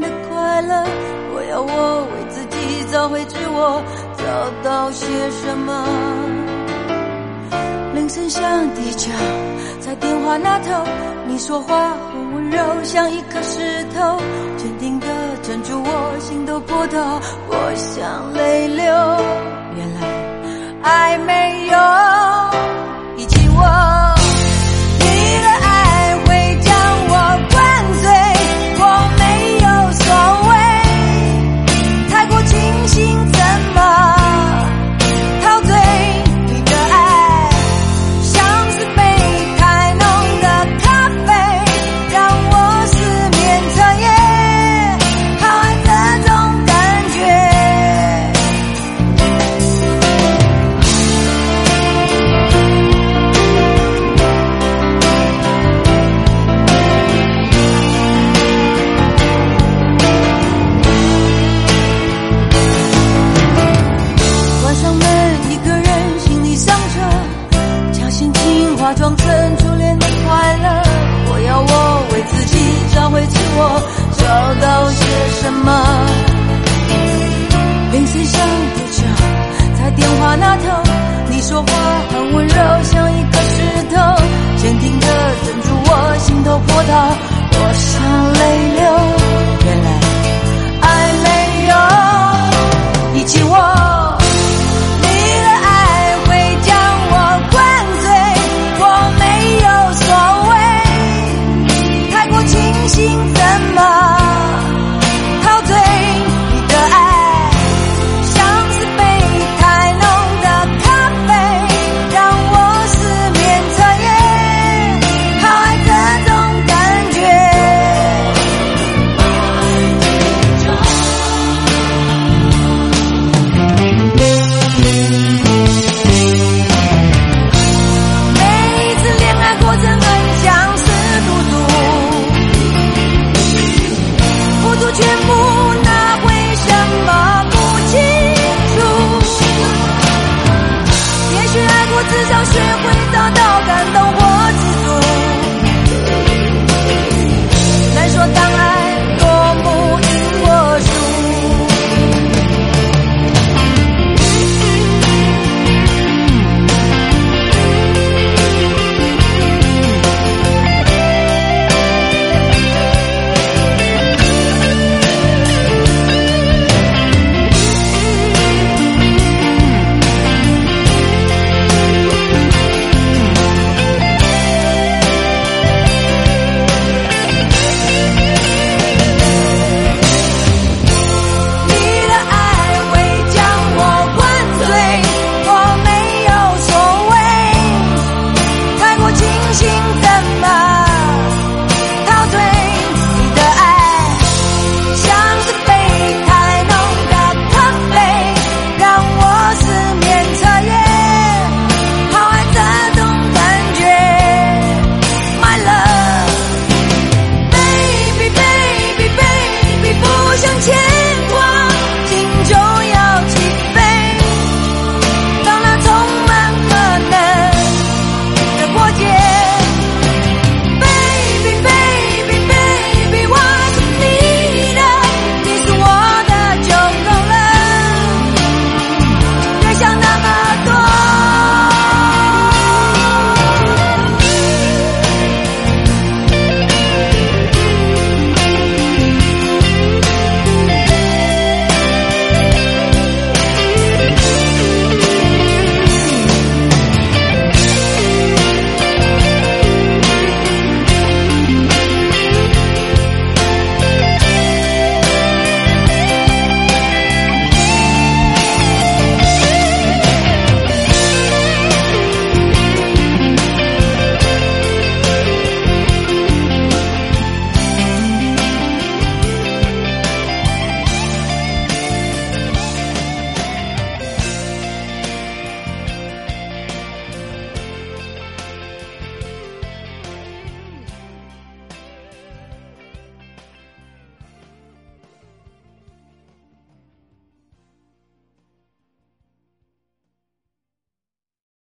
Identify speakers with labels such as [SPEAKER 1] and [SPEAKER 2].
[SPEAKER 1] 的快乐。我要我为自己找回自我，找到些什么？铃声响地球，在电话那头，你说话很温柔，像一颗石头，坚定的镇住我心头波涛。我想泪流，轻轻化妆成初恋的快乐。我要我为自己找回自我找到些什么。铃声响不响在电话那头你说话很温柔像一颗石头坚定的镇住我心头波涛。